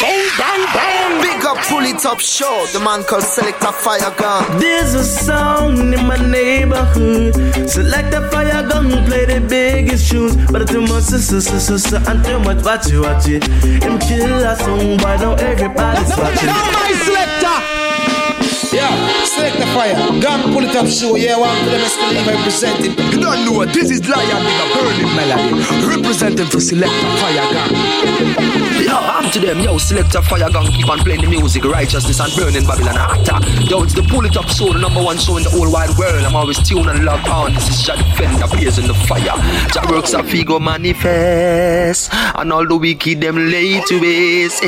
Bang, bang, bang. Big up, pull it up, show. The man called Select a Fire Gun. There's a sound in my neighborhood. Select a fire gun, play the biggest tunes. But too much sister, sister, sister, and too much watch it, watch it. Him kill a song, but now everybody's watching. Now my selector. Yeah, select the fire. Gang pull it up show. Yeah, one for them escalate representing. You don't know what this is Lion with a burning melody. Representing for Select a Fire Gang. Yo, I'm to them, yo, select a fire gang, keep on playing the music, righteousness and burning Babylon actor. Yo, it's the Pull It Up show, the number one show in the whole wide world. I'm always tuned and locked on. This is Jah Defender, blazing the fire. Jah works a figure manifest, and all the wicked them lay to waste.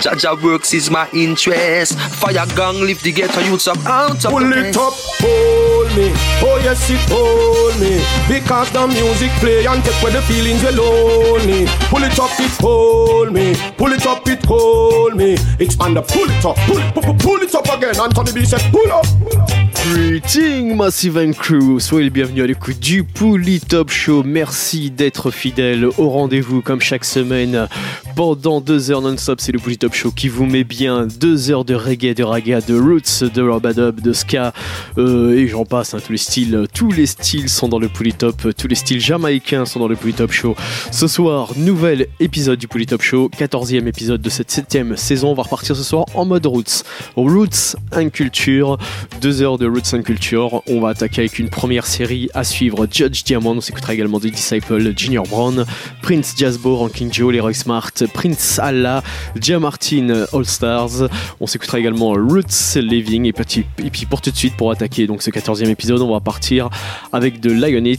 Jah Jah works is my interest. Fire gang, lift the ghetto youths up out of Pull it up, hold me. Oh yes, it hold me. Because the music play and take away the feelings you lonely. Pull it up, it hold me. Pull it up, it hold me. It's under pull it up, pull it, pull, pull it up again. Anthony B said, pull up. Pull up. Greeting Massive and Crew, soyez les bienvenus à l'écoute du Pouli Top Show. Merci d'être fidèles au rendez-vous comme chaque semaine. Pendant deux heures non-stop, c'est le Pouli Top Show qui vous met bien deux heures de reggae, de raga, de roots, de robadub, de ska euh, et j'en passe. hein, tous les styles, tous les styles sont dans le Pouli Top. Tous les styles jamaïcains sont dans le Pouli Top Show. Ce soir, nouvel épisode du Pouli Top Show, 14e épisode de cette septième saison. On va repartir ce soir en mode roots. Roots and culture, deux heures de Roots and Culture. On va attaquer avec une première série à suivre Judge Diamond. On s'écoutera également des Disciples, Junior Brown, Prince Jazzbo, Ranking Joe, Leroy Smart, Prince Allah, Jam Martin, All Stars. On s'écoutera également Roots Living. Et, petit- et puis pour tout de suite, pour attaquer donc ce 14e épisode, on va partir avec de Lionit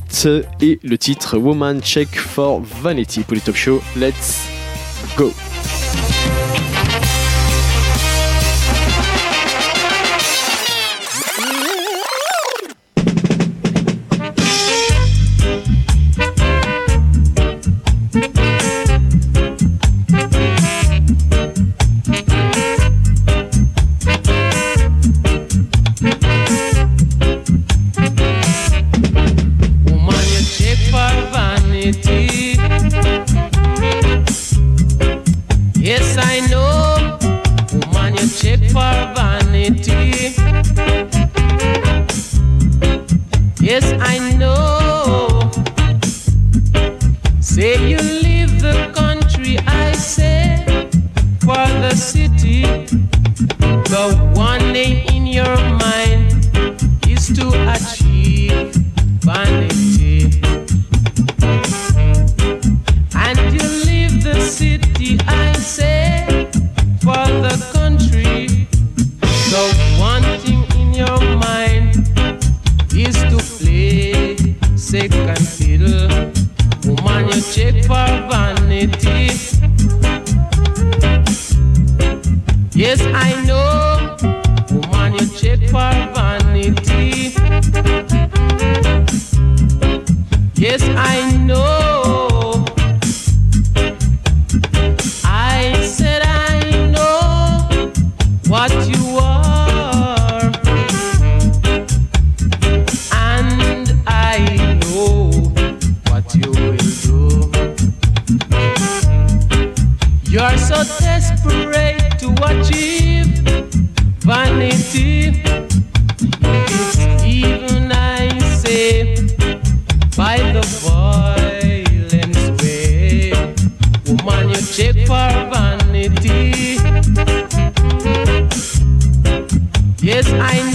et le titre Woman Check for Vanity pour les Top Show. Let's go! Second fiddle. Woman, you check for vanity. Yes, I know. Woman, you check for vanity. Yes, I know. Desperate to achieve vanity. It's even I say by the violence way. Woman, you check for vanity. Yes, I know.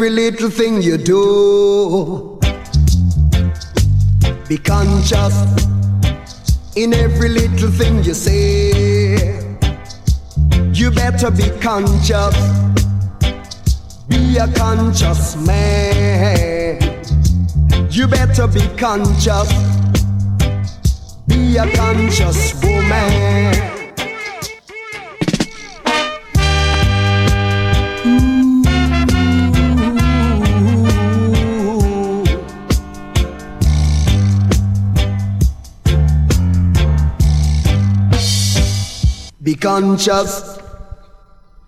Every little thing you do. Be conscious in every little thing you say. You better be conscious. Be a conscious man. You better be conscious. Be a conscious woman. Conscious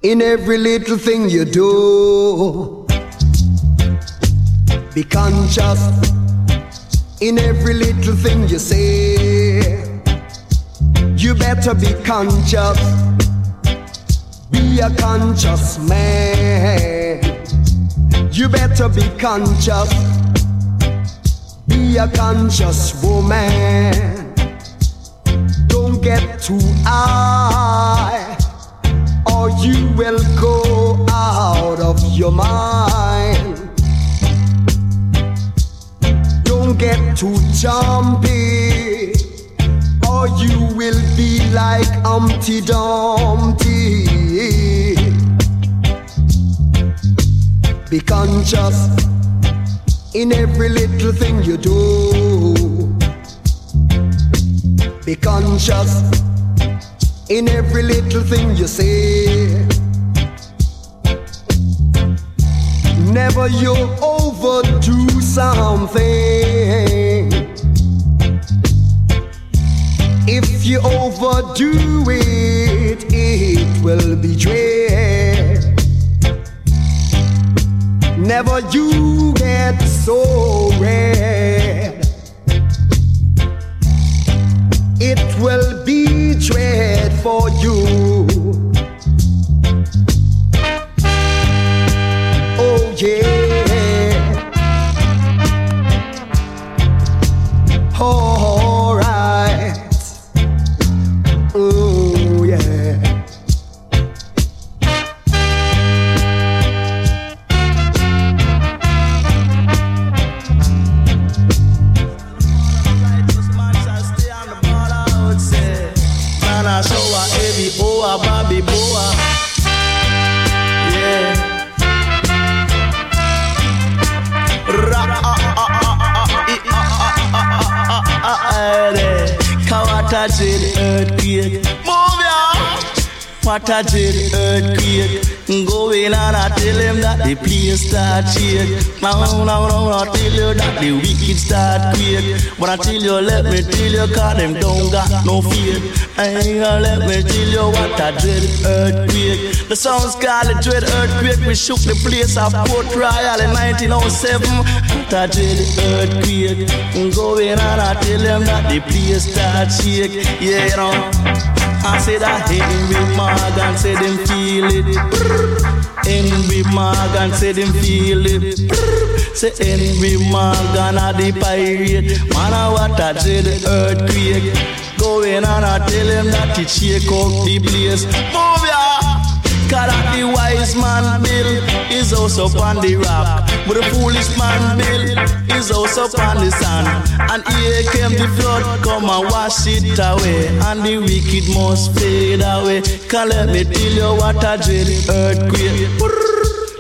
in every little thing you do. Be conscious in every little thing you say. You better be conscious. Be a conscious man. You better be conscious. Be a conscious woman don't get too Jail earthquake. What a jail earthquake. Go in and I tell him that the place start shake. Now, now, now, I tell you that the wicked start quake. But I tell you, let me tell you, cause them don't got no fear. Ain't gonna let me tell you what a dread earthquake. The sounds called the dread earthquake. We shook the place of Port Royal in 1907. What a dread earthquake. Go in and I tell them that the place start shake. Yeah, you know. I said I Henry Morgan said him feel it. Henry Morgan said him feel it. Say Henry Morgan a the pirate. Man a what a dread earthquake. Go in and I tell him that it shake up the place. Move ya. Cause the wise man bill is also upon the rock. But the foolish man bill is also upon the sand. And here came the flood, come and wash it away. And the wicked must fade away. Can let me tell you what a dread earthquake.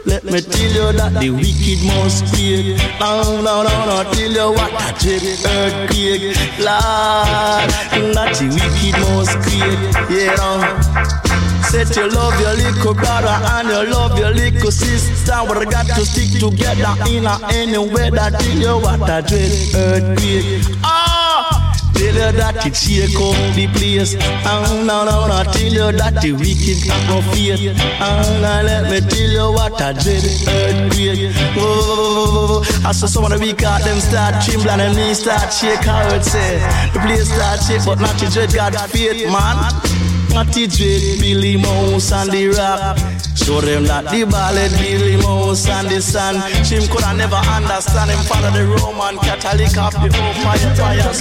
Let me tell you that the wicked must quake. No, no, no, no, tell you what a dread earthquake. Lord, that the wicked must quake. Yeah, no. Said you love your little brother and you love your little sister. We got to stick together in a any weather. Tell you what a dread earthquake. Ah, tell you that it shake up the place. Oh, no, no, no, tell you that the wicked no fear. Oh, no, let me tell you what I did earthquake. Whoa, I saw some of the weak out them start trembling and me start shake. How it say the place start shake, but not the dread God faith, man. The dread Billy Mouse and the rock. Show them that the ballet Billy Mouse and the sun. Him coulda never understand him follow the Roman Catholic of the old fire fire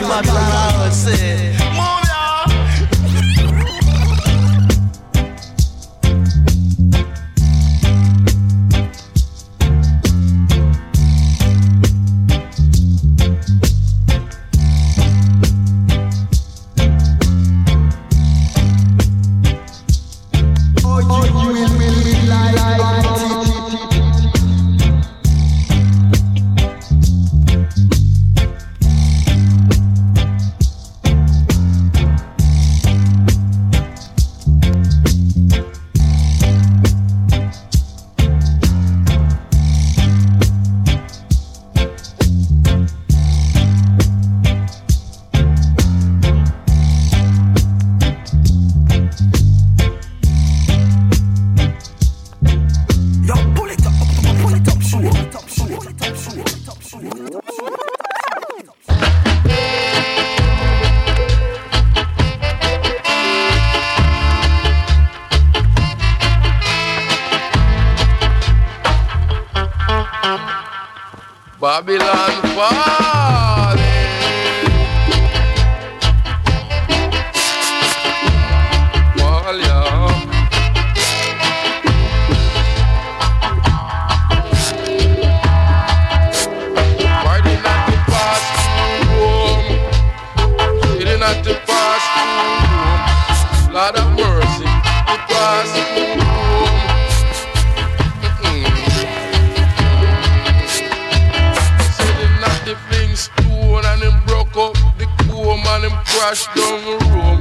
crashed down the room.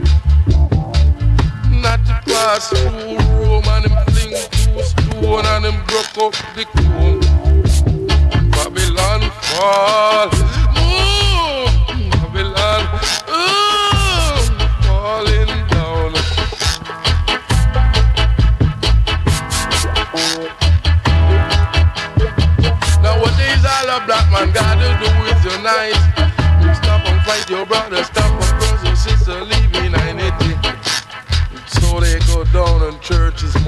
Not the past through room and him fling two stone and him broke up the comb. Babylon fall. Ooh,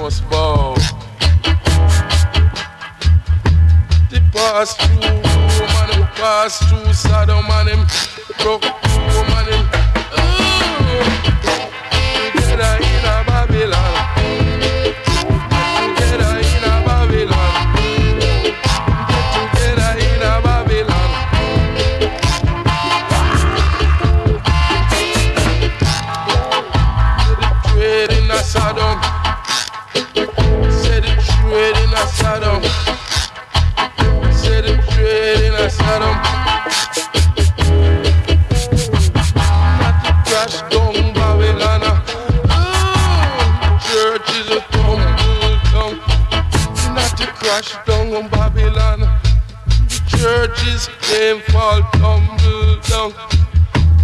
must bow. They pass through Rome and them pass through Sodom and them broke through Rome and them mm. ooh, together in a Babylon. Came fall tumble down.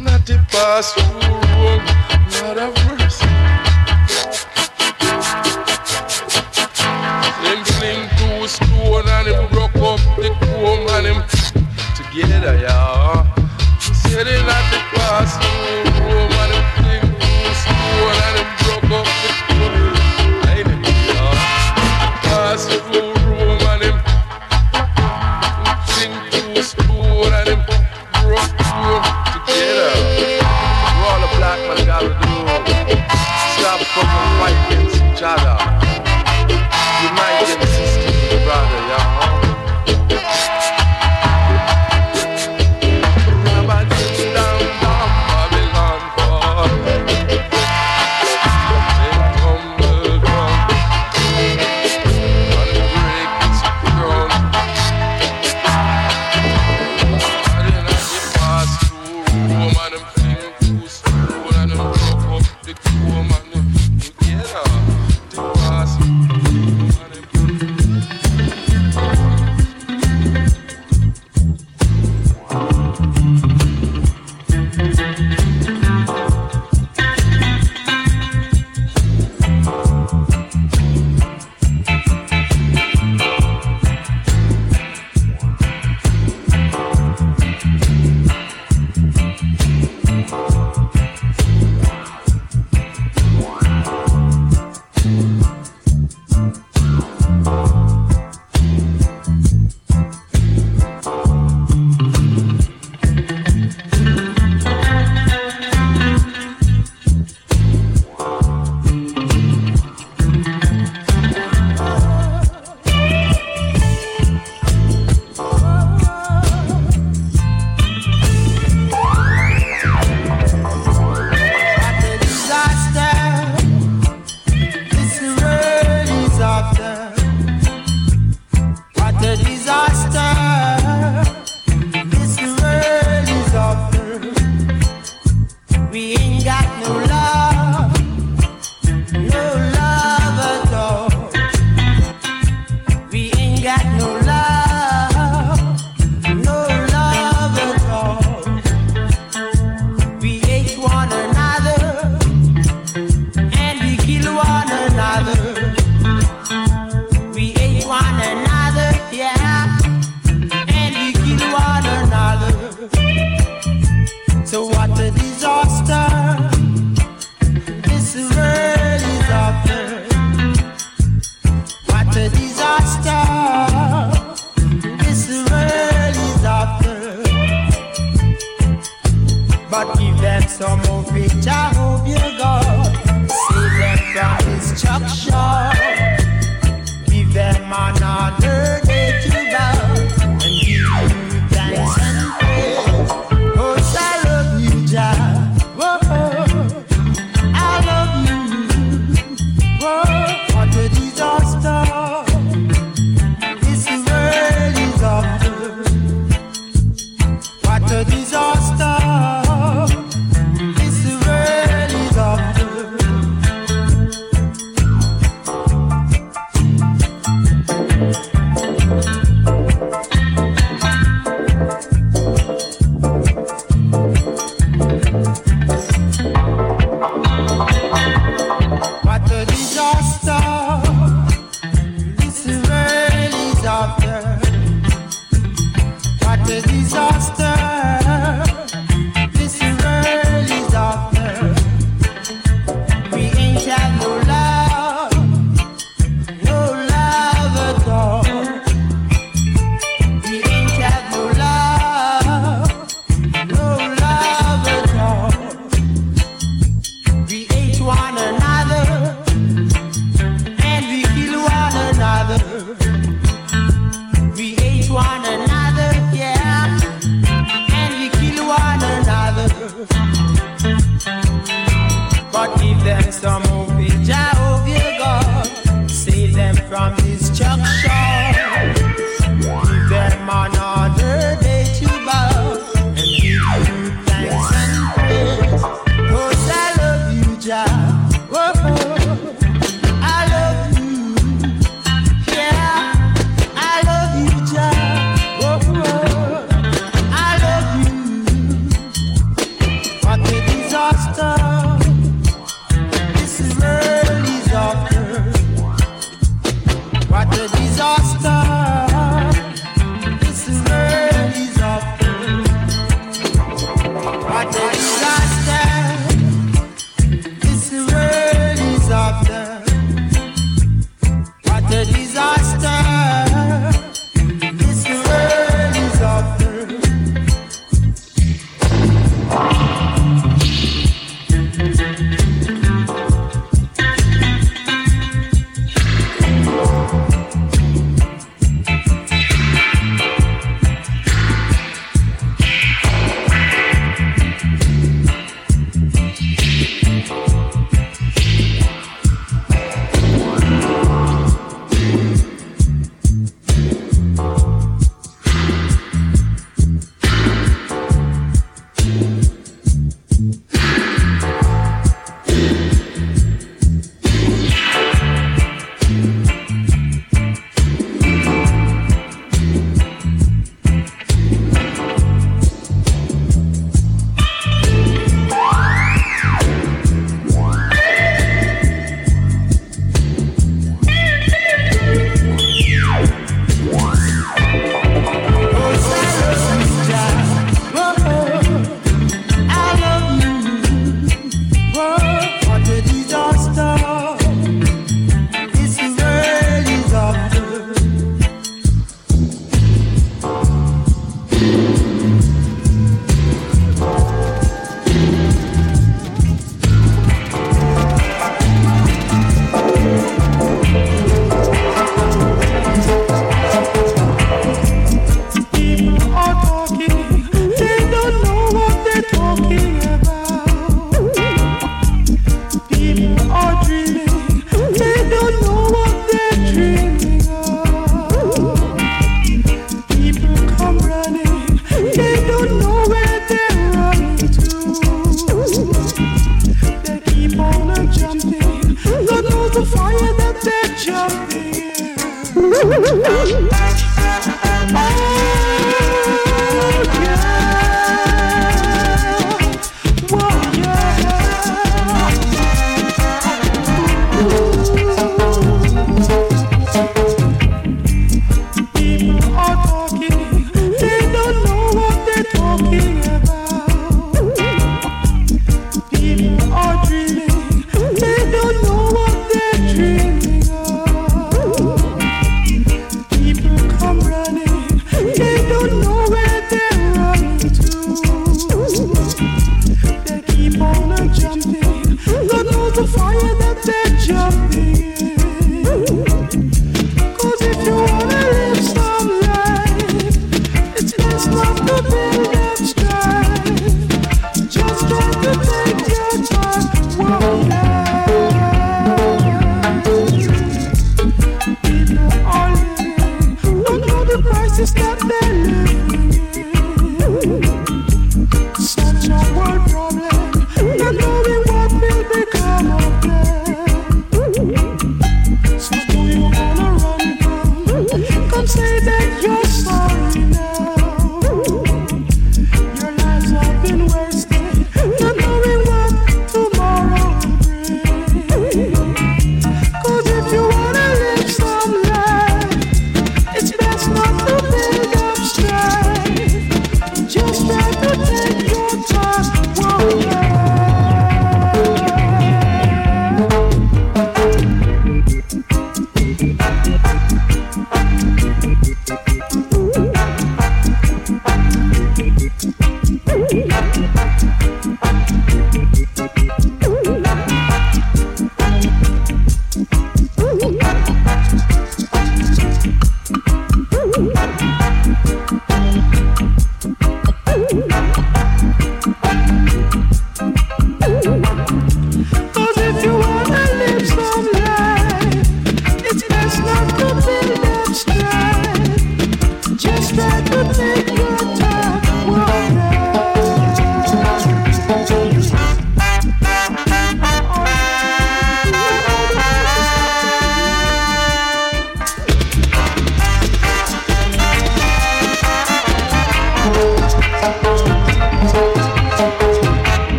Not to pass through.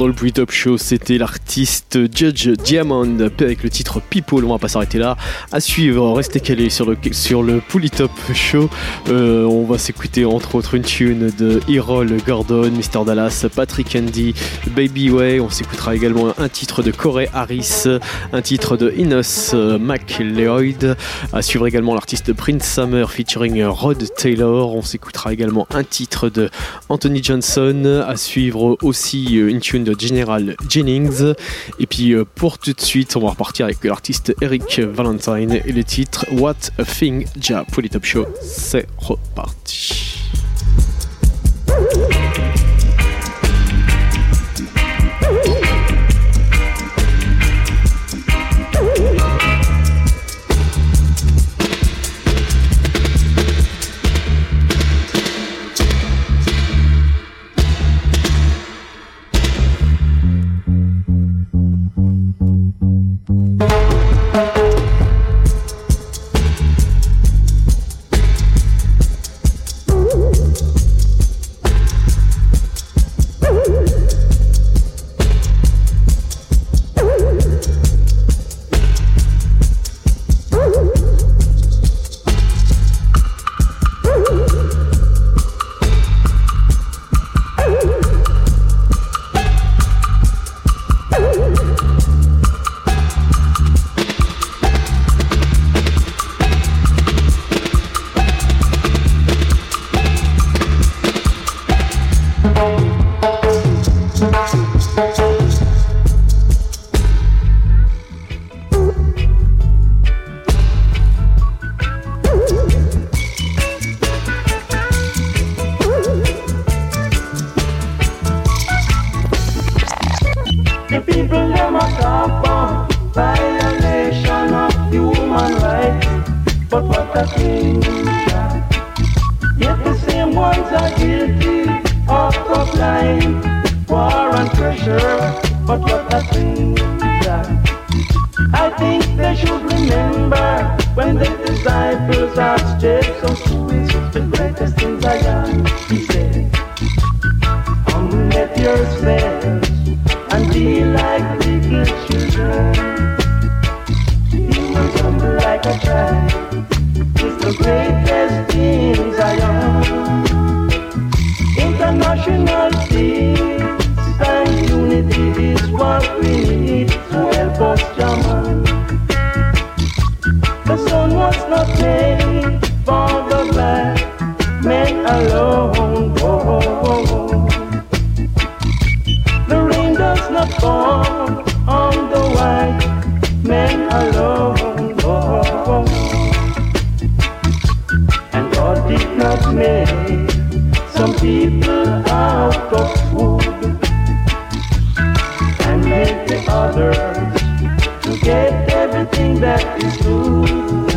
Dans le Bruit Top Show, c'était l'artiste Judge Diamond avec le titre People. On va pas s'arrêter là. À suivre, restez calés sur le, sur le Top Show. Euh, on va s'écouter entre autres une tune de Errol Gordon, Mr. Dallas, Patrick Andy, Baby Way. On s'écoutera également un titre de Corey Harris, un titre de Inos McLeod. À suivre également l'artiste Prince Summer featuring Rod Taylor. On s'écoutera également un titre de Anthony Johnson. À suivre aussi euh, une tune de General Jennings. Et puis euh, pour tout de suite, on va repartir avec l'artiste Eric Valentine et le titre What a Thing Ja pour les Top Show. C'est reparti. of me. Some people out of food and make the others to get everything that is good.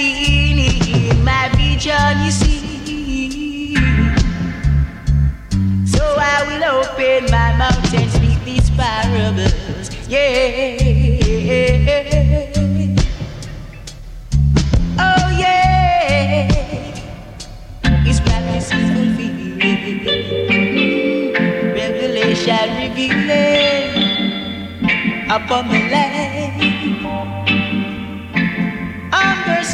seen in my vision, you see. So I will open my mouth and speak these parables. Yeah. Oh, yeah. His practice is fulfilled. Revelation revealing upon my life.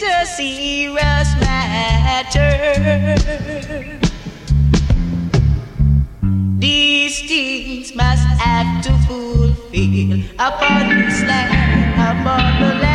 It's a serious matter. These things must have to fulfill upon this land, upon the land.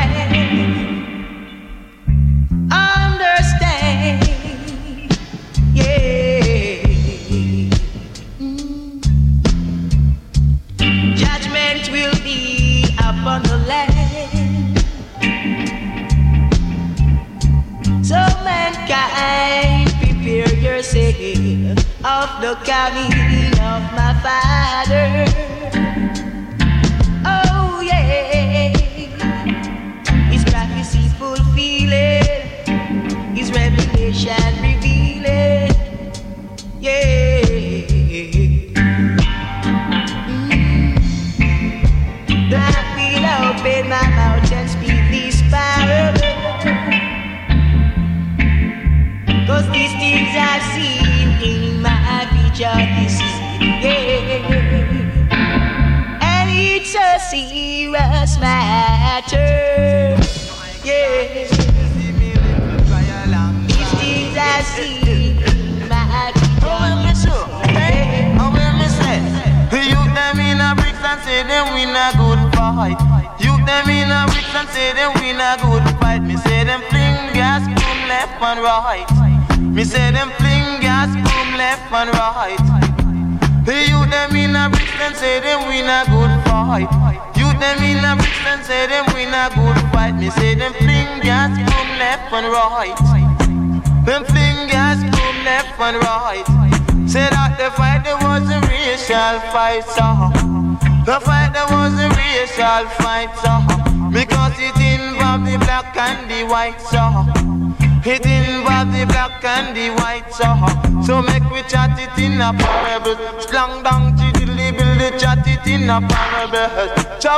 It in a parable, slang down to the label, chat it in a parable.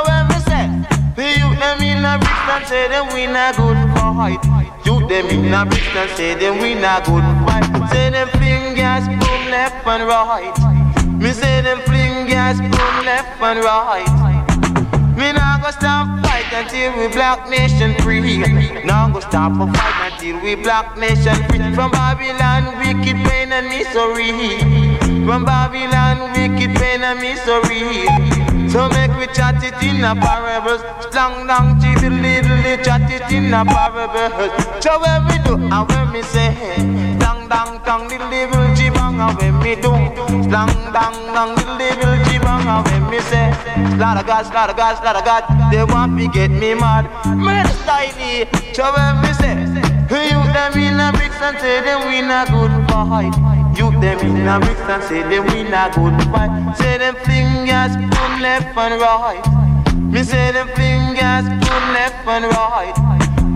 When me say, the youth them in a bricks and say them win a good fight. Youth them in a bricks and say them win a good fight. Say them fling gas, boom left and right. Me say them fling gas, boom left and right. Me nah go stop fight until we black nation free. Nah go stop a fight until we black nation free. From Babylon, wicked pain and misery. From Babylon, wicked pain and misery. So make we chat it in a parables. Slang down to the little, chat it in a parables. So when we do, and when me say, dang dang dang, the little jibang, and when me do, slang dang dang, the little jibang, and when me say, lot God, lot God, lot God, they want me get me mad. Man, style, so when me say, you them in a bricks and say them win a good fight. You them in a bricks and say them win a good fight. Say them fingers boom left and right. Me say them fingers boom left and right.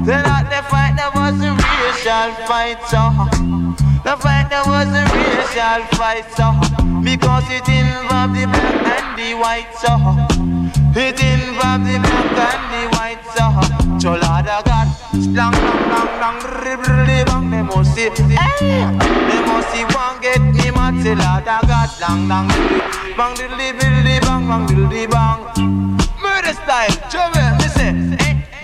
Then at the fight that was a racial fight, so the fight that was a racial fight, so because it involved the black and the white, so it involved the black and the white, so so Slang, lang, lang, lang, rib, rib, bang, they must see, hey, they must see one get me Lord of God, lang, lang, rib, bang, diddly, diddly, bang, bang, diddly, bang, murder style, trouble, me say,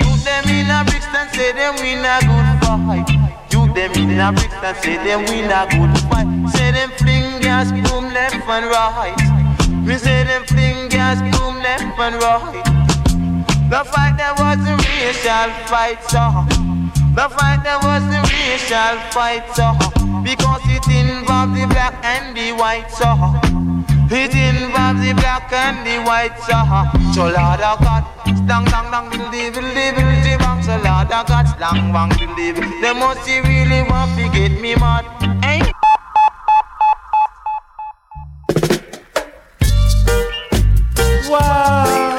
you them in a bricks and say them win a good fight. You them in a bricks and say them win a good fight. Say them fling gas, boom left and right. Me say them fling gas, boom left and right. The fight there was a racial fight, so the fight there was a racial fight, so because it involved the black and the white, so it involves the black and the white, so so Lord of God, dang dang dang diddle diddle diddle bang, so Lord of God, dang bang diddle diddle. They must see really want to get me mad, eh? Why?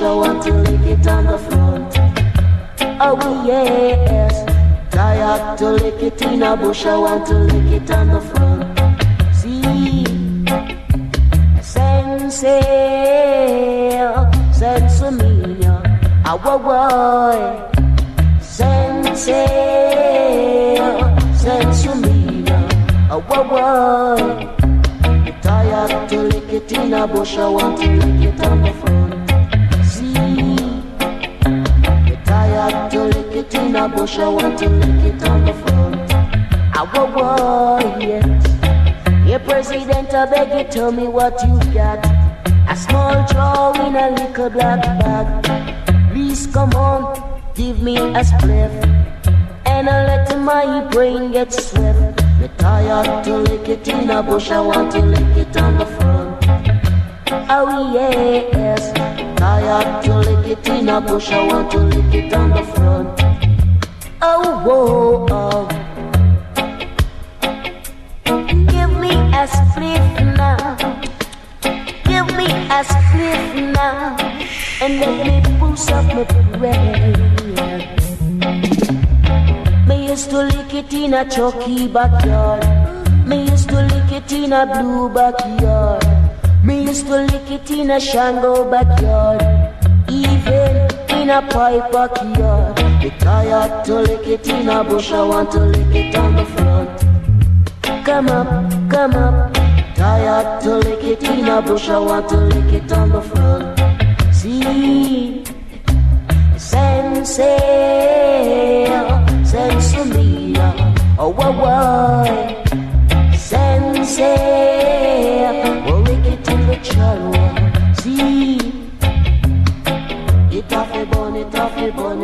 I want to lick it on the front. Oh yes, tired to lick it in a bush, I want to lick it on the front. See, Sensomina, our boy. Sense, Sensomina, our boy. Tired to lick it in a bush, I want to lick it on the front. In a bush, I want to lick it on the front. Our boy, yes. Your president, I beg you, tell me what you got. A small draw in a little black bag. Please come on, give me a spliff. And I let my brain get swift. Me tired to lick it in a bush, I want to lick it on the front. Oh yes, tired to lick it in a bush, I want to lick it on the front. Oh whoa, oh. Give me a spliff now. Give me a spliff now. And let me boost up my brain. Me used to lick it in a chucky backyard. Me used to lick it in a blue backyard. Me used to lick it in a shango backyard. Even in a pipe backyard. Me tired to lick it in a bush. I want to lick it on the front. Come up, come up. Tired to lick it in a bush. I want to lick it on the front. See, sense, sense me, oh, why, why? Sense, we'll lick it in the channel. See, it off a bun, it off a bun,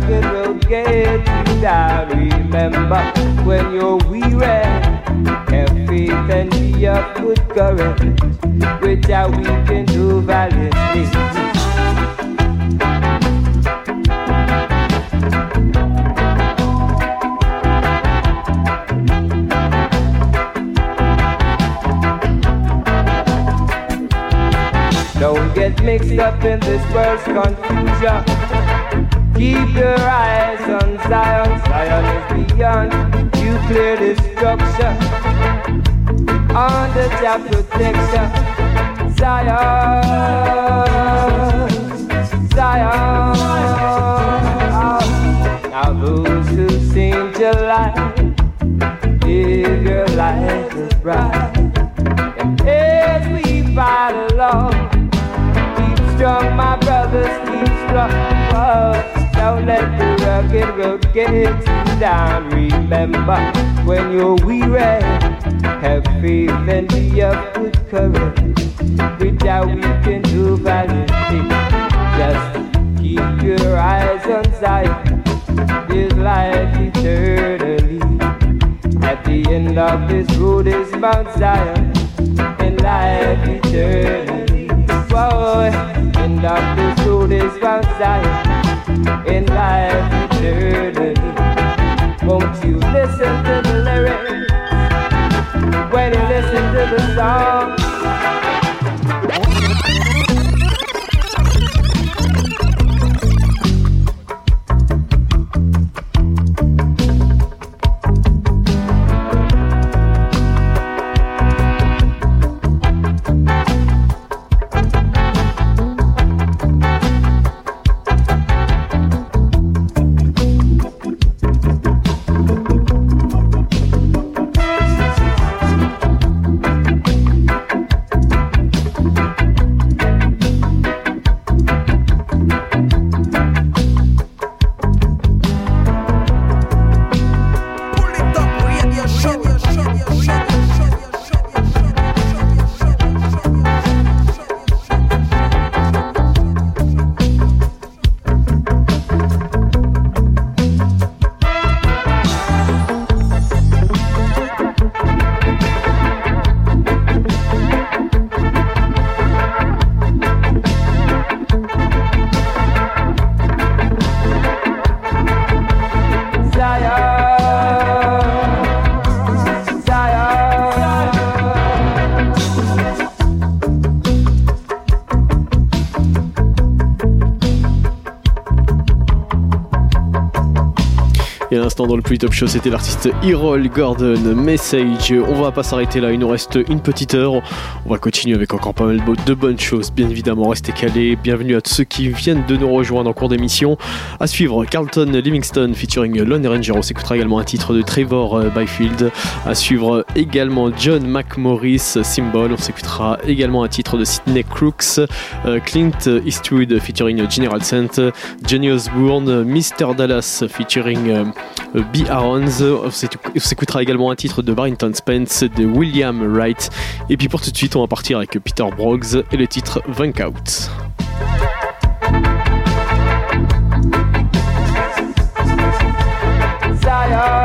the rugged get you down. Remember, when you're weary, have faith and be of good courage. How we can do valiantly. Don't get mixed up in this world's confusion. Keep your eyes on Zion. Zion is beyond nuclear destruction. Under your protection. Zion. Zion. Now those who sing your life, live your life is bright. And as we fight along, strong, my brothers, keep strong. Oh, don't let the rugged road get you down. Remember, when you're weary, have faith and be of good courage. Without we can do valiantly. Just keep your eyes on Zion. This life eternally. At the end of this road is Mount Zion, and life eternally. Whoa, end of this road is Mount Zion, and life eternally. Won't you listen to the lyrics when you listen to the song? dans le Polytop Show, c'était l'artiste Erol Gordon Message. On va pas s'arrêter là, il nous reste une petite heure. On va continuer avec encore pas mal de bonnes choses, bien évidemment. Restez calés, bienvenue à tous ceux qui viennent de nous rejoindre en cours d'émission. À suivre, Carlton Livingston featuring Lone Ranger. On s'écoutera également un titre de Trevor euh, Byfield. À suivre également John McMorris, Symbol. On s'écoutera également un titre de Sidney Crooks, euh, Clint Eastwood featuring General Sent, Johnny Osbourne, Mr. Dallas featuring euh, euh, B. Arons. Euh, on s'écoutera également un titre de Barrington Spence de William Wright. Et puis pour tout de suite, on va partir avec Peter Broggs et le titre Vunk Out. Zion.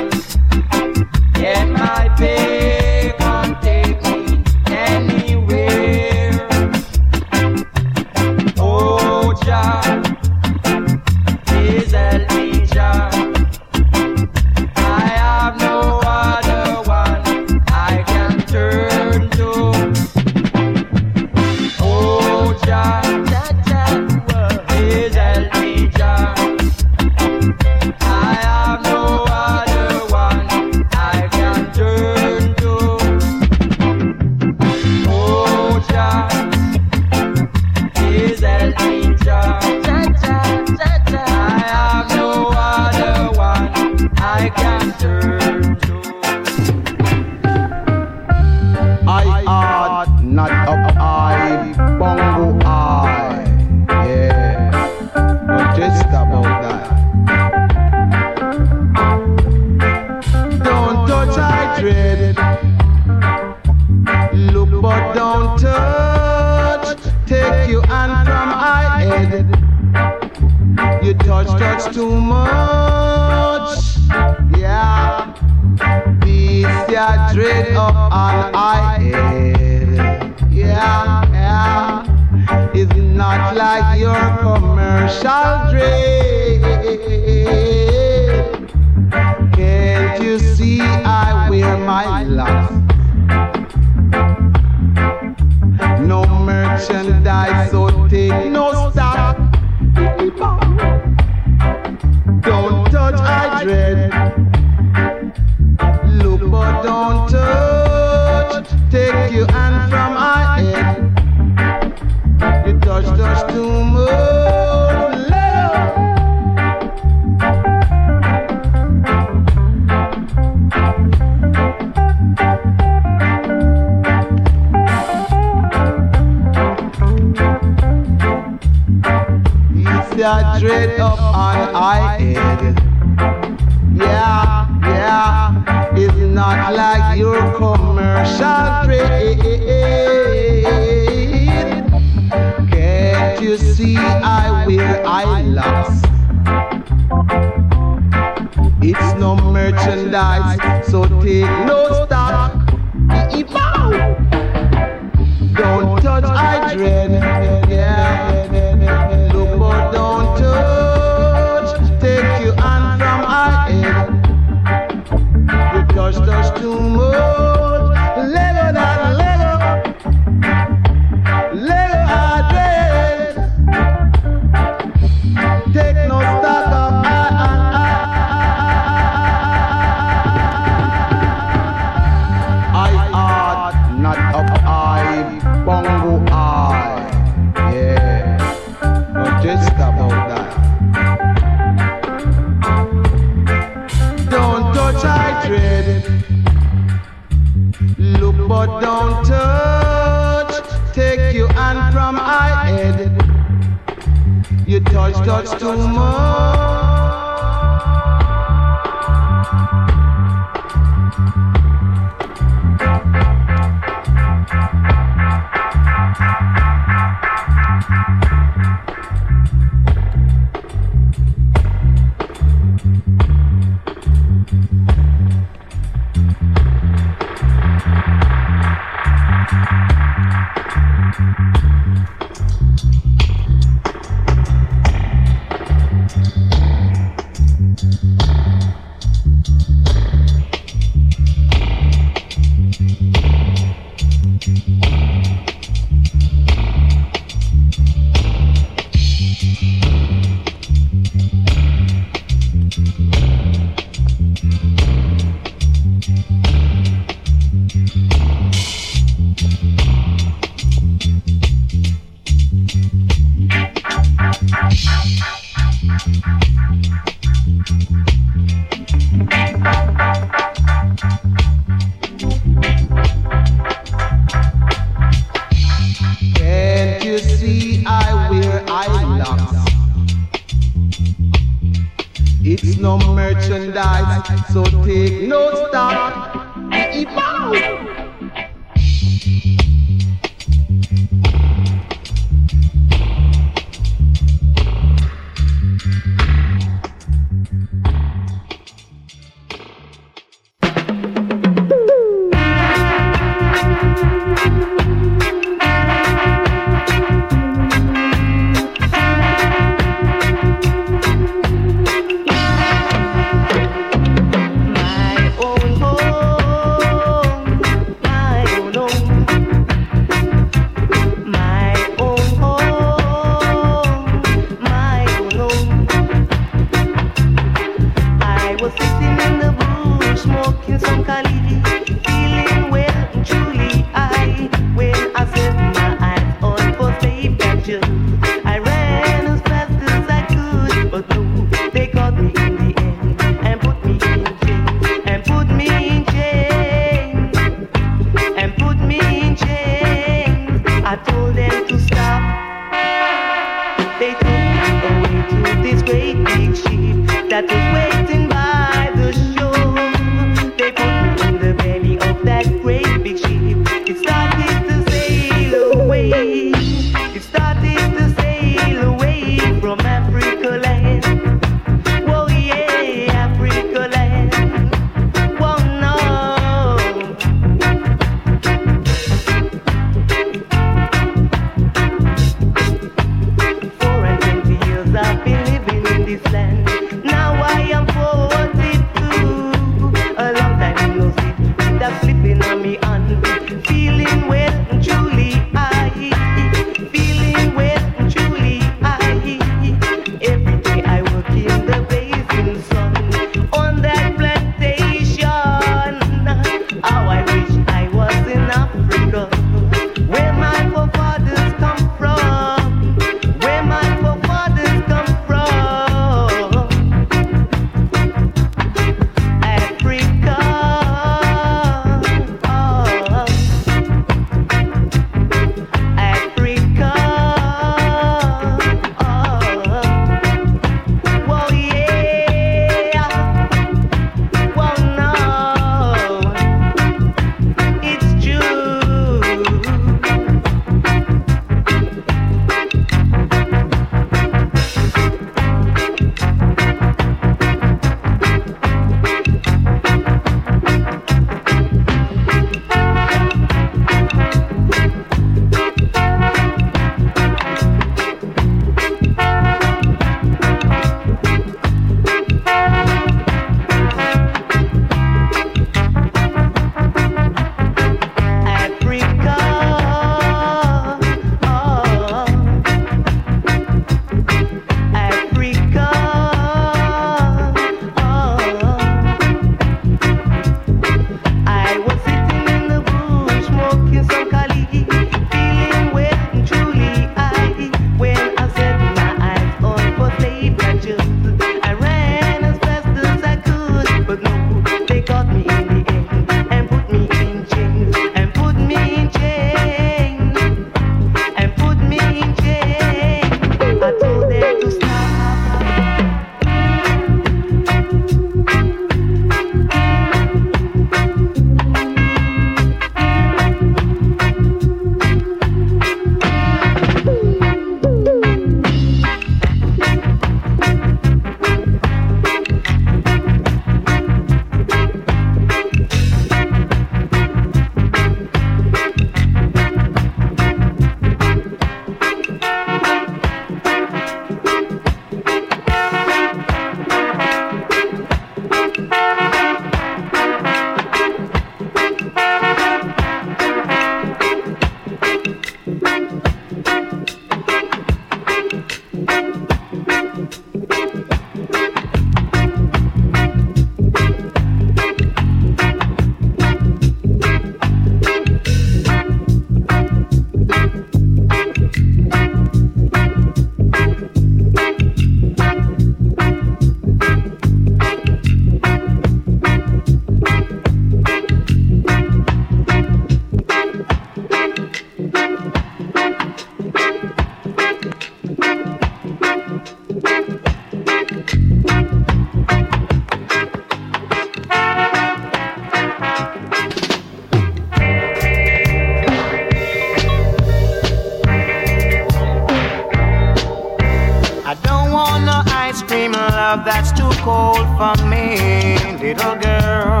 For me, little girl.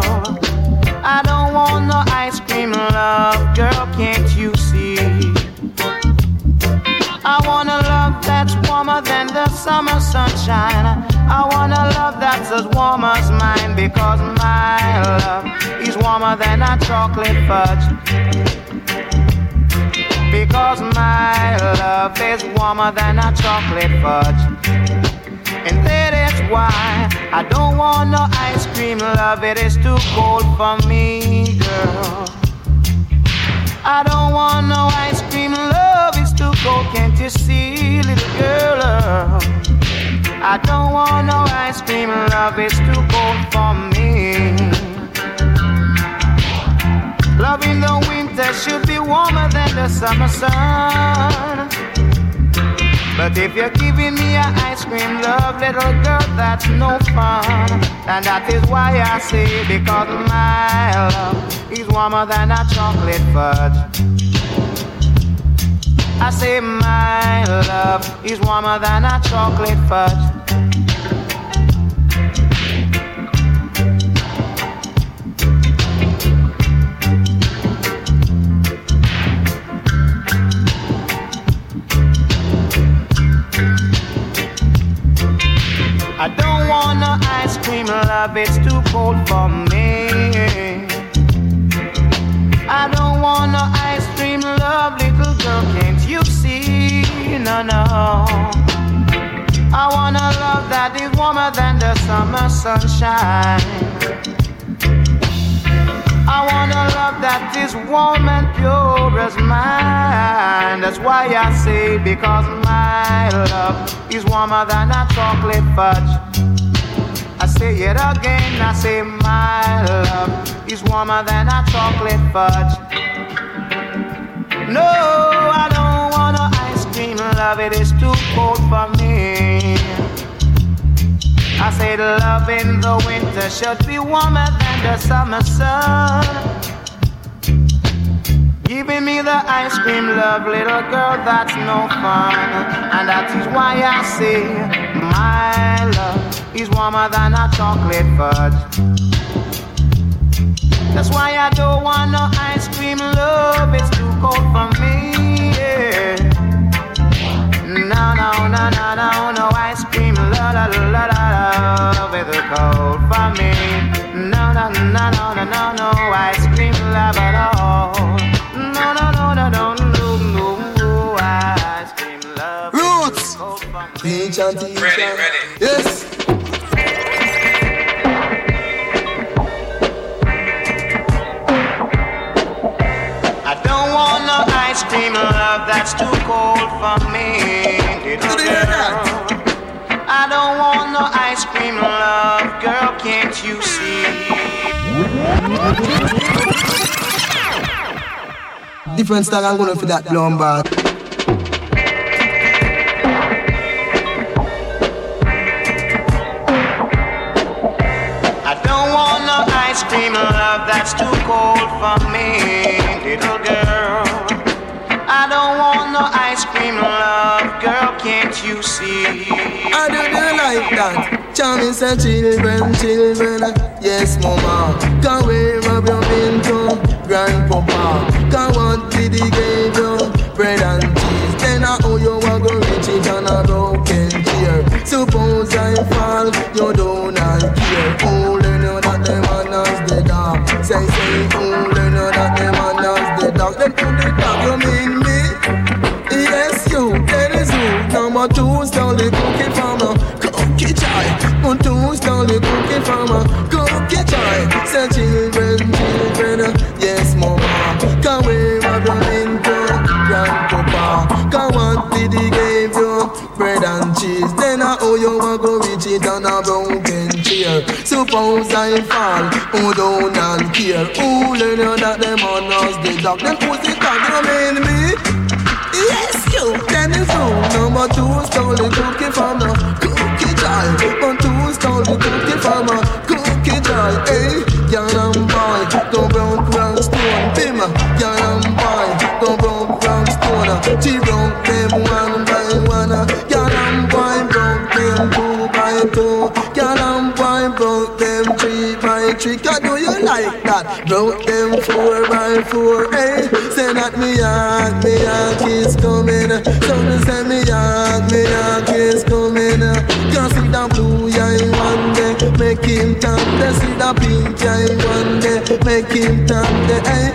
I don't want no ice cream love, girl, can't you see? I want a love that's warmer than the summer sunshine. I want a love that's as warm as mine because my love is warmer than a chocolate fudge. Because my love is warmer than a chocolate fudge. Why I don't want no ice cream love. It is too cold for me, girl. I don't want no ice cream love. It's too cold, can't you see, little girl? I don't want no ice cream love. It's too cold for me. Love in the winter should be warmer than the summer sun. But if you're giving me an ice cream love, little girl, that's no fun. And that is why I say, because my love is warmer than a chocolate fudge. I say my love is warmer than a chocolate fudge. Love, it's too cold for me. I don't want no ice cream love, little girl, can't you see? No, no. I want a love that is warmer than the summer sunshine. I want a love that is warm and pure as mine. That's why I say, because my love is warmer than a chocolate fudge. Say it again, I say my love is warmer than a chocolate fudge. No, I don't want no ice cream love, it is too cold for me. I say love in the winter should be warmer than the summer sun. Giving me the ice cream love, little girl, that's no fun. And that is why I say my love is warmer than a chocolate fudge. That's why I don't want no ice cream love, it's too cold for me. Yeah. No, no, no, no, no, no ice cream love, la, la, la, la, love, it's too cold for me. No, no, no, no, no, no, no ice cream love at all. No, no, no, no, no, no, no, no ice cream love. Roots. Teach and teach. Ready, ready. Yes. That's too cold for me, little girl. I don't want no ice cream love, girl, can't you see? Different style I'm gonna for that blonde bar. I don't want no ice cream love that's too cold for me, little girl. Charming say children, children. Yes, mama. Come where have you been to? Grandpapa. Come what did he give you? Bread and cheese. Then I owe you a go rich it on a broken chair. Suppose I fall, you do not care. Only know that the man has the dog. Say, say, only know that the man has the dog. Then who the dog you mean me? Yes, you, that is you. Number two, stole the cookie the cookie a cookie joy. Say children, children, uh, yes mama. Can we have your into grandpapa? Can what did he give you? Bread and cheese. Then I owe you a go reach it on a broken chair. Suppose I fall, who don't and care? Who learn you that them on us the dog? Who's it called? You mean me? Yes, you. Then it's who? Number two the cookie from the jar. Number two stole the cookie a cookie jar. Hey, young and boy, go broke round stone. Bim, young and boy, go broke round stone. She broke them one by one. Young and boy broke them two by two. Young and boy broke them three by three. Can do you like that? Broke them four by four. Hey, say that me heart, me heart is coming. So me say me heart, me heart is coming. Can see the blue eye one day, make him turn. They see the pink eye one day, make him turn. The hey.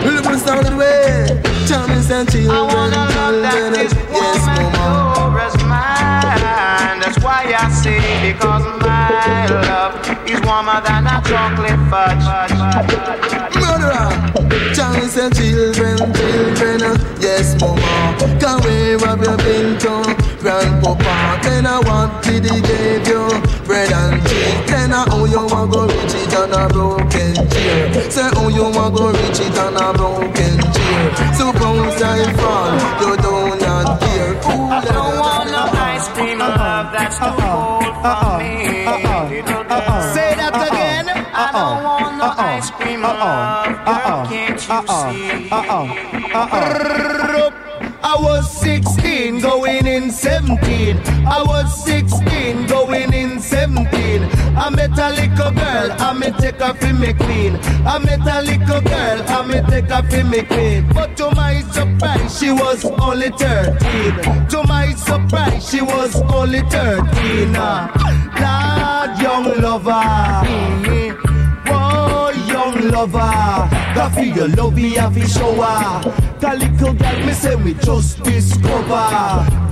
Look what's of the way. Charming and children, children. Yes, mama. Yours is mine. That's why I say because my love is warmer than a chocolate fudge. Murderer. Charming and children, children. Yes, mama. Can we rub your been to grandpapa? Then I want did he give you bread and cheese? Then I owe you want go reach it on a broken chair. Say oh you want go reach it on a broken chair. Suppose I fall, you don't not care. Ooh, I don't want no ice cream love that's too cold for me. Little girl. Say that again. I don't want no ice cream love, girl. Can't you see? I was 16 going in 17. I was 16 going in 17. I met a little girl, I me take her for me queen. I met a little girl, I me take her for me queen. But to my surprise, she was only 13. To my surprise, she was only 13. Ah, Lord, young lover. Lover. For your love, you have to show her. That little girl, me say me just discover.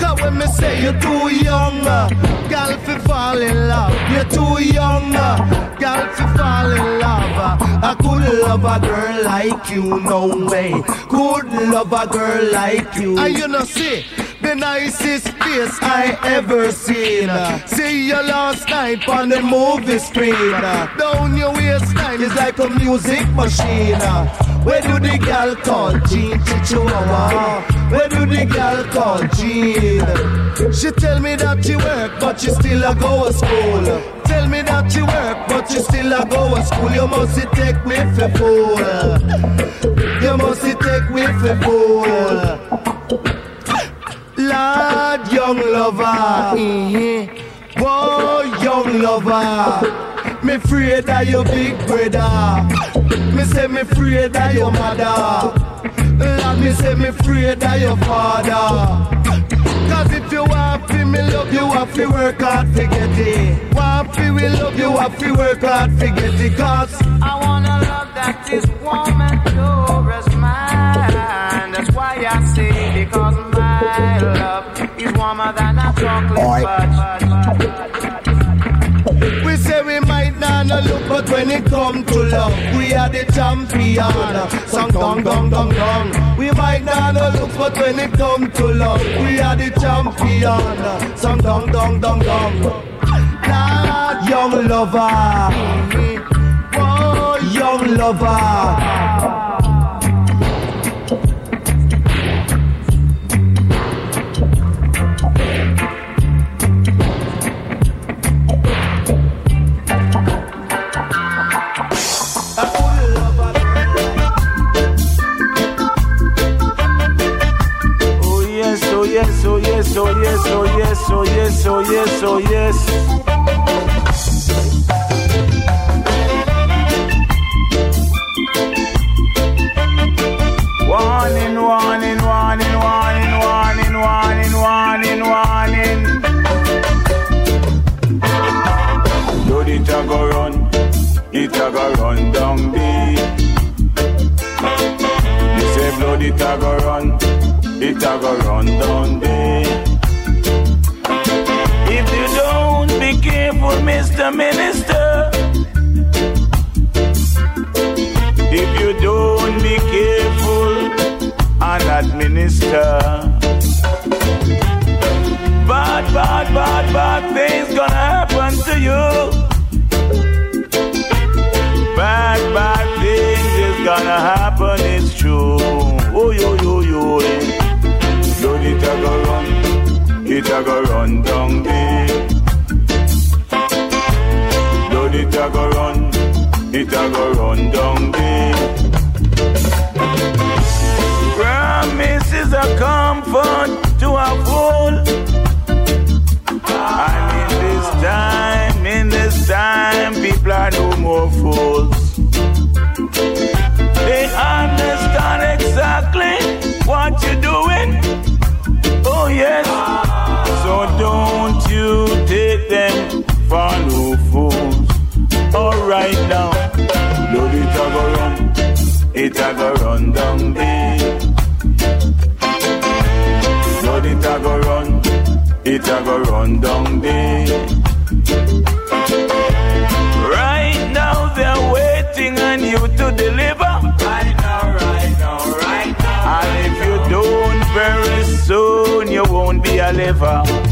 Cause when me say you're too young, uh, girl, fi fall in love. You're too young, uh, girl, fi fall in love. Uh, I could love a girl like you, no way. Could love a girl like you. And you know, see, the nicest face I ever seen. See you last night on the movie screen. Down your waistline is like a music machine. Where do the girl call Jean Chihuahua? Where do the girl call Jean? She tell me that she work, but she still a go to school. Tell me that she work, but she still a go to school. You must take me for fool. You must take me for fool. Lord, young lover. Mm-hmm. Whoa, young lover. Me afraid of your big brother. Me say me afraid of your mother. Lord, me say me afraid of your father. Cause if you want to me love, you have to work hard to get it. Want to we love, you have to work hard to get it. Cause I wanna love that is warm and pure as mine. That's why I say because my love is warmer than a chocolate but when it come to love, we are the champion. Song dong dong dong dong. We might not look, but when it come to love, we are the champion. Song dong dong dong dong. Lord, young lover. Oh, young lover. Yes, oh yes, oh yes, oh yes, oh yes. Warning, warning, warning, warning, warning, warning, warning, warning. Blood it a go run, it a go run down deep. Me say blood it a go run, it a go run down deep. Mr. Minister. If you don't be careful and administer, bad, bad, bad, bad things gonna happen to you. Bad, bad things is gonna happen, it's true. Oh, yo, yo, yo, eh. Lord, it a go run, it a go run down there. A go run, it a go run down there. Promise is a comfort to a fool. Alright now, Lord, it a go run, it a go run down there. Lord, it a go run, it a go run down there. Right now they're waiting on you to deliver. Right now, right now, right now. And if you don't very soon, you won't be a liver.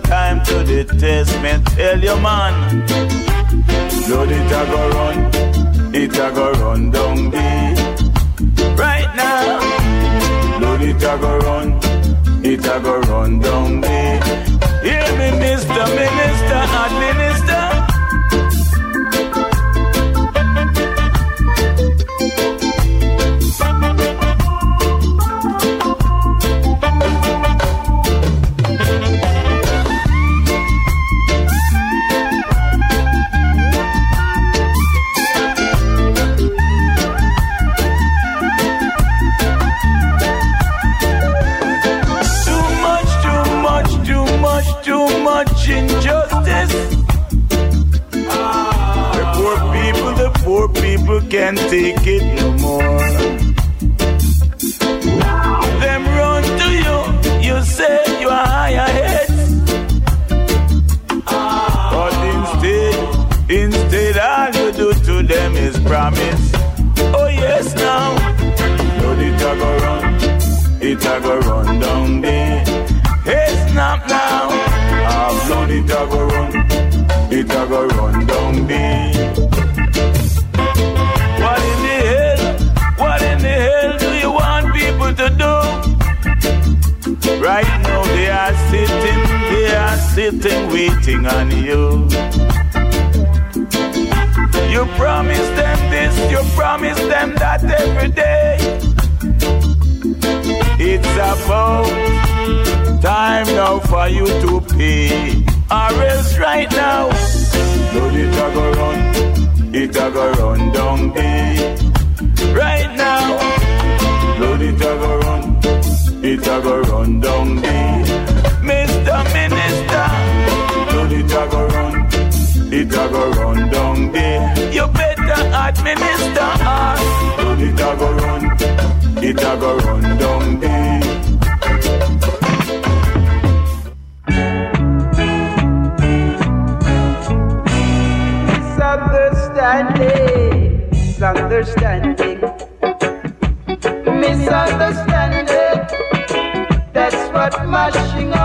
Time to the test. Me tell you, man, Lord, it a go run, it a go run down there. Right now, Lord, it a go run, it a go run down there. Hear me, Mr. Minister, Administer. Can't take it no more. Them run to you, you say you are higher heads. But instead, instead, all you do to them is promise. Oh yes, now, Lord, it a go run, it a go run down there. Hey, snap now, blood it a go run, it a go run down there. Sitting waiting on you. You promise them this, you promise them that every day. It's about time now for you to pay. Or else right now, Lord, it a go run, it a go run down there. Right now, Lord, it a go run, it a go run down there. Mr. Lord, it a go run, it a go run down there. You better administer us. Lord, it a go run, it a go run down there. Misunderstanding, misunderstanding, misunderstanding. That's what mashing up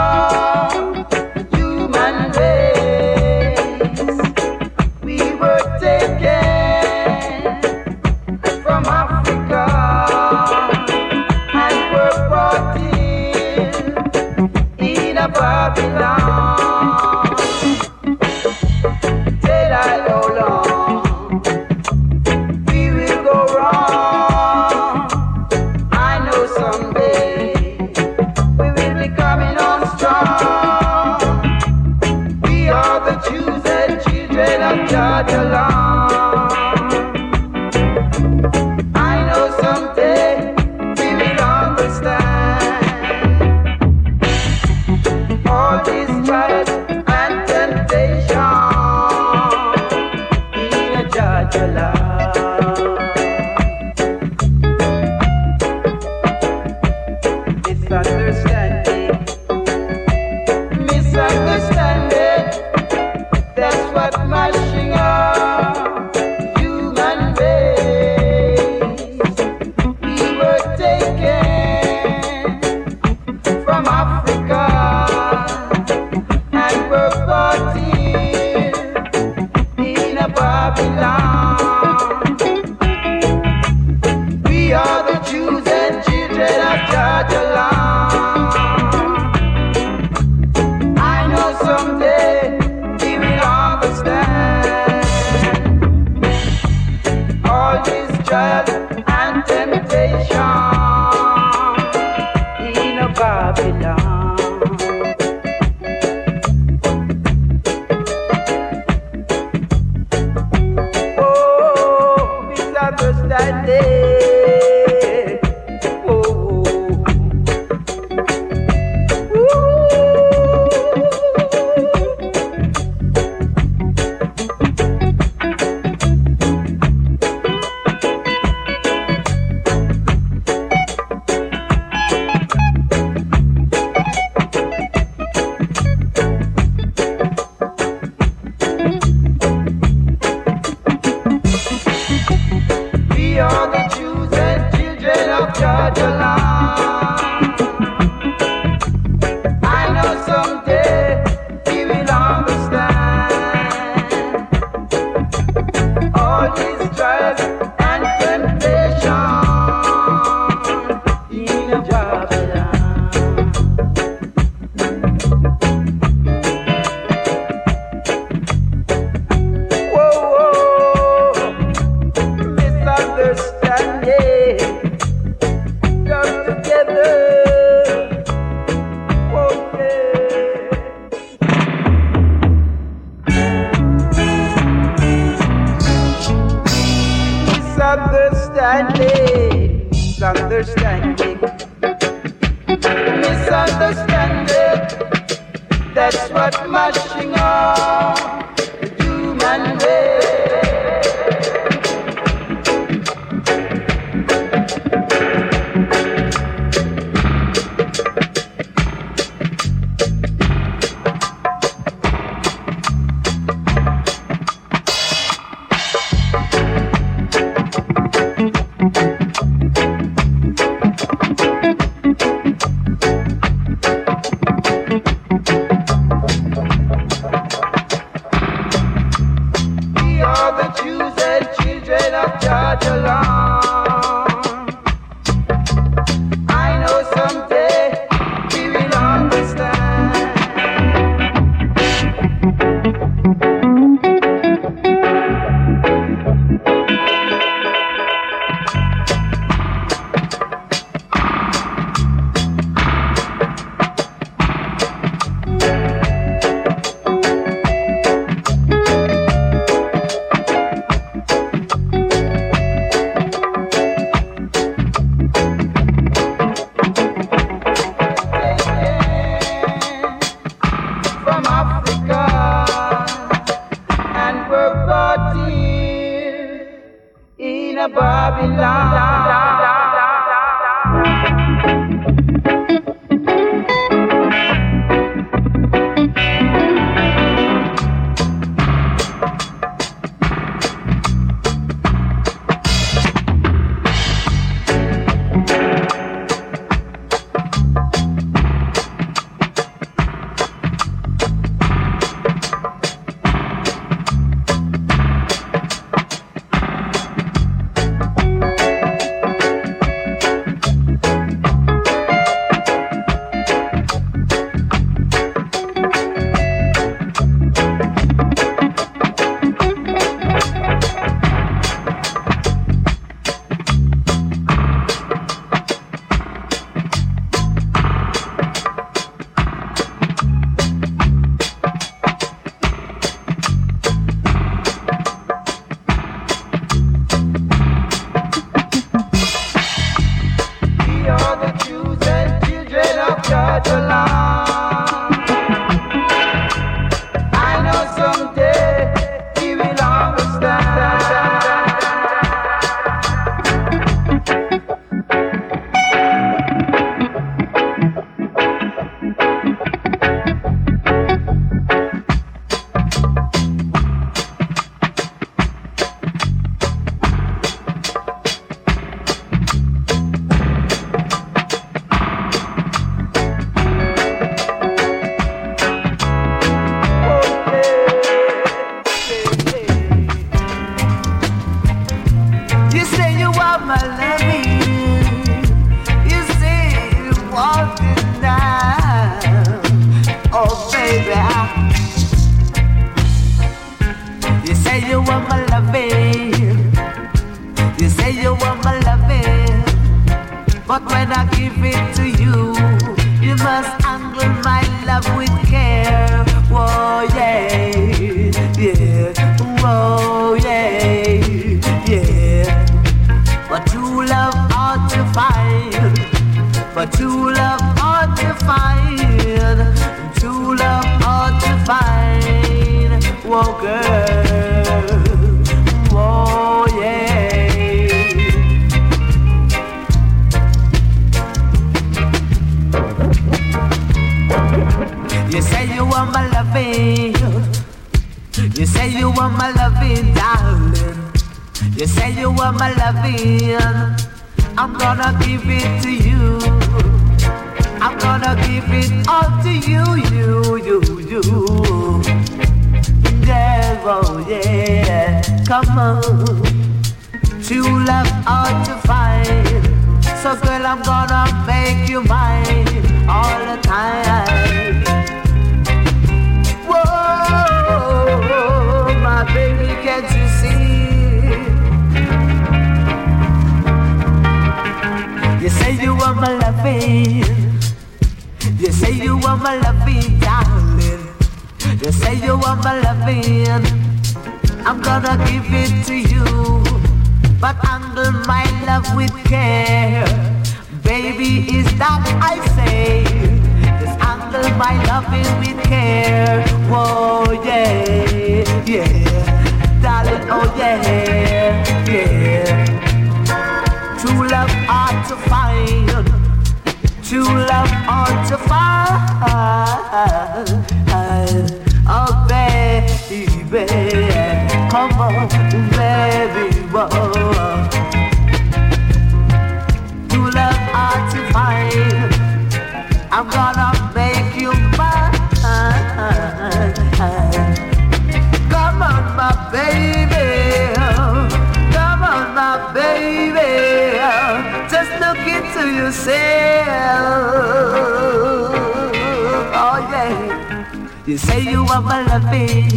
say you are my loving.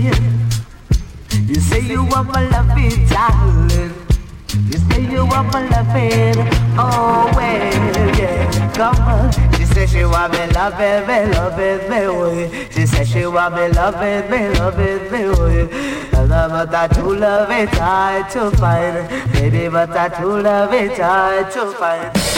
You say you are my loving, darling. You say you are my loving. Oh, well, yeah. Come on. She said she want me loving, me loving, me way. She said she want me loving, me loving, me way. But I true love it hard to find, baby. But I true love it hard to find.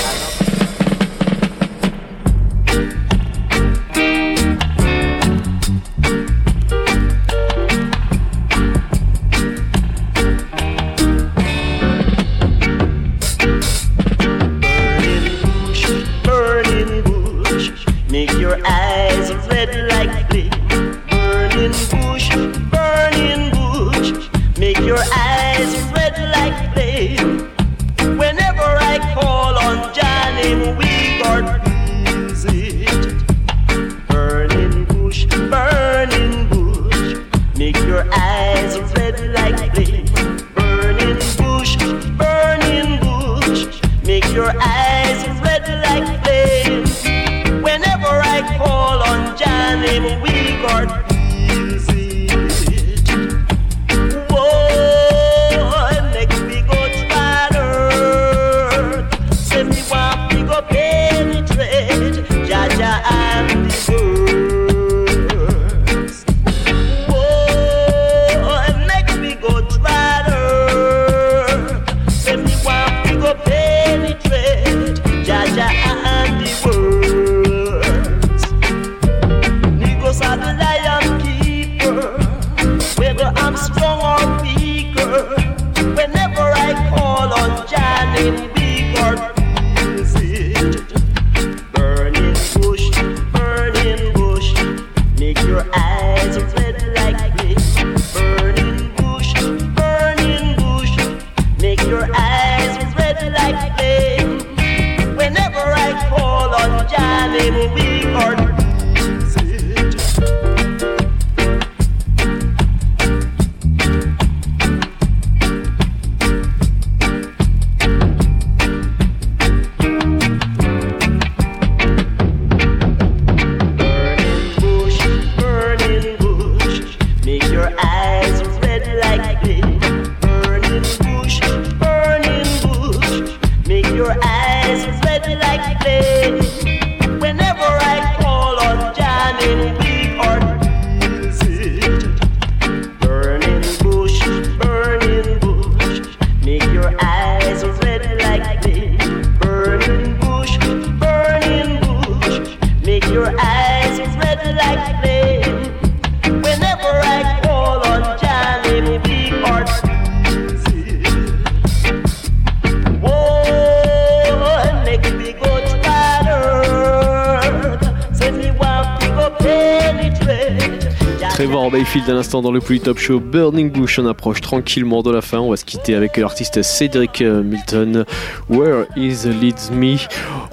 dans le Pouli Top Show Burning Bush. On approche tranquillement de la fin. On va se quitter avec l'artiste Cédric euh, Milton. Where is Leads Me?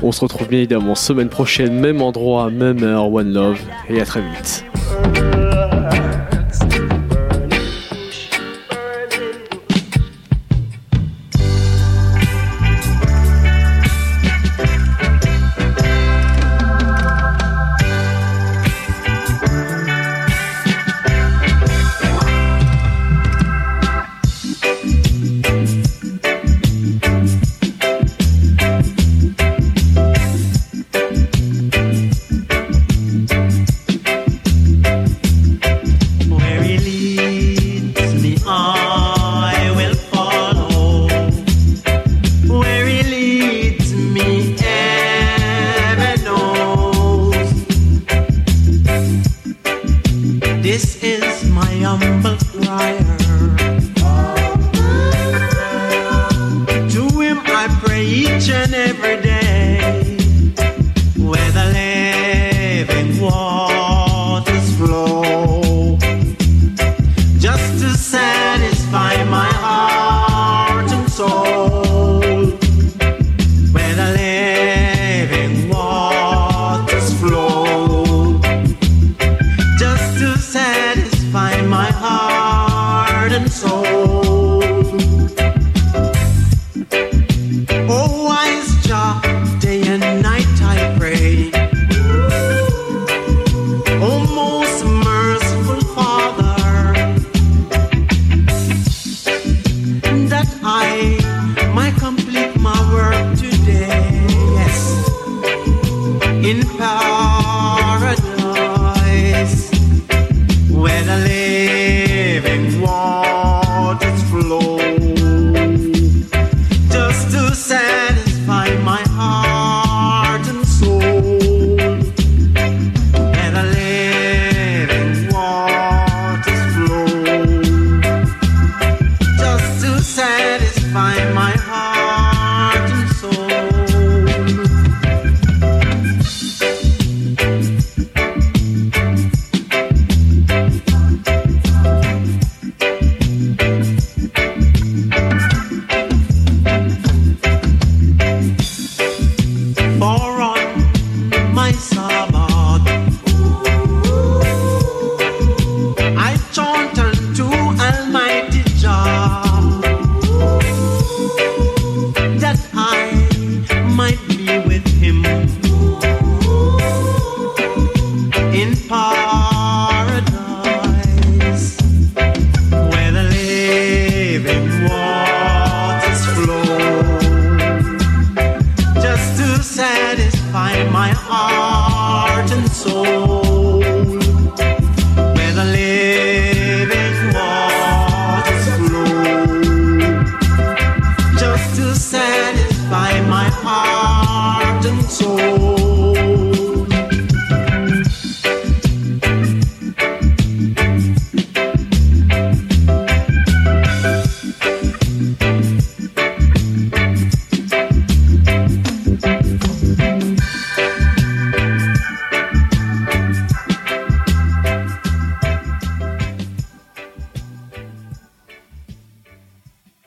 On se retrouve bien évidemment semaine prochaine, même endroit, même heure. One Love et à très vite.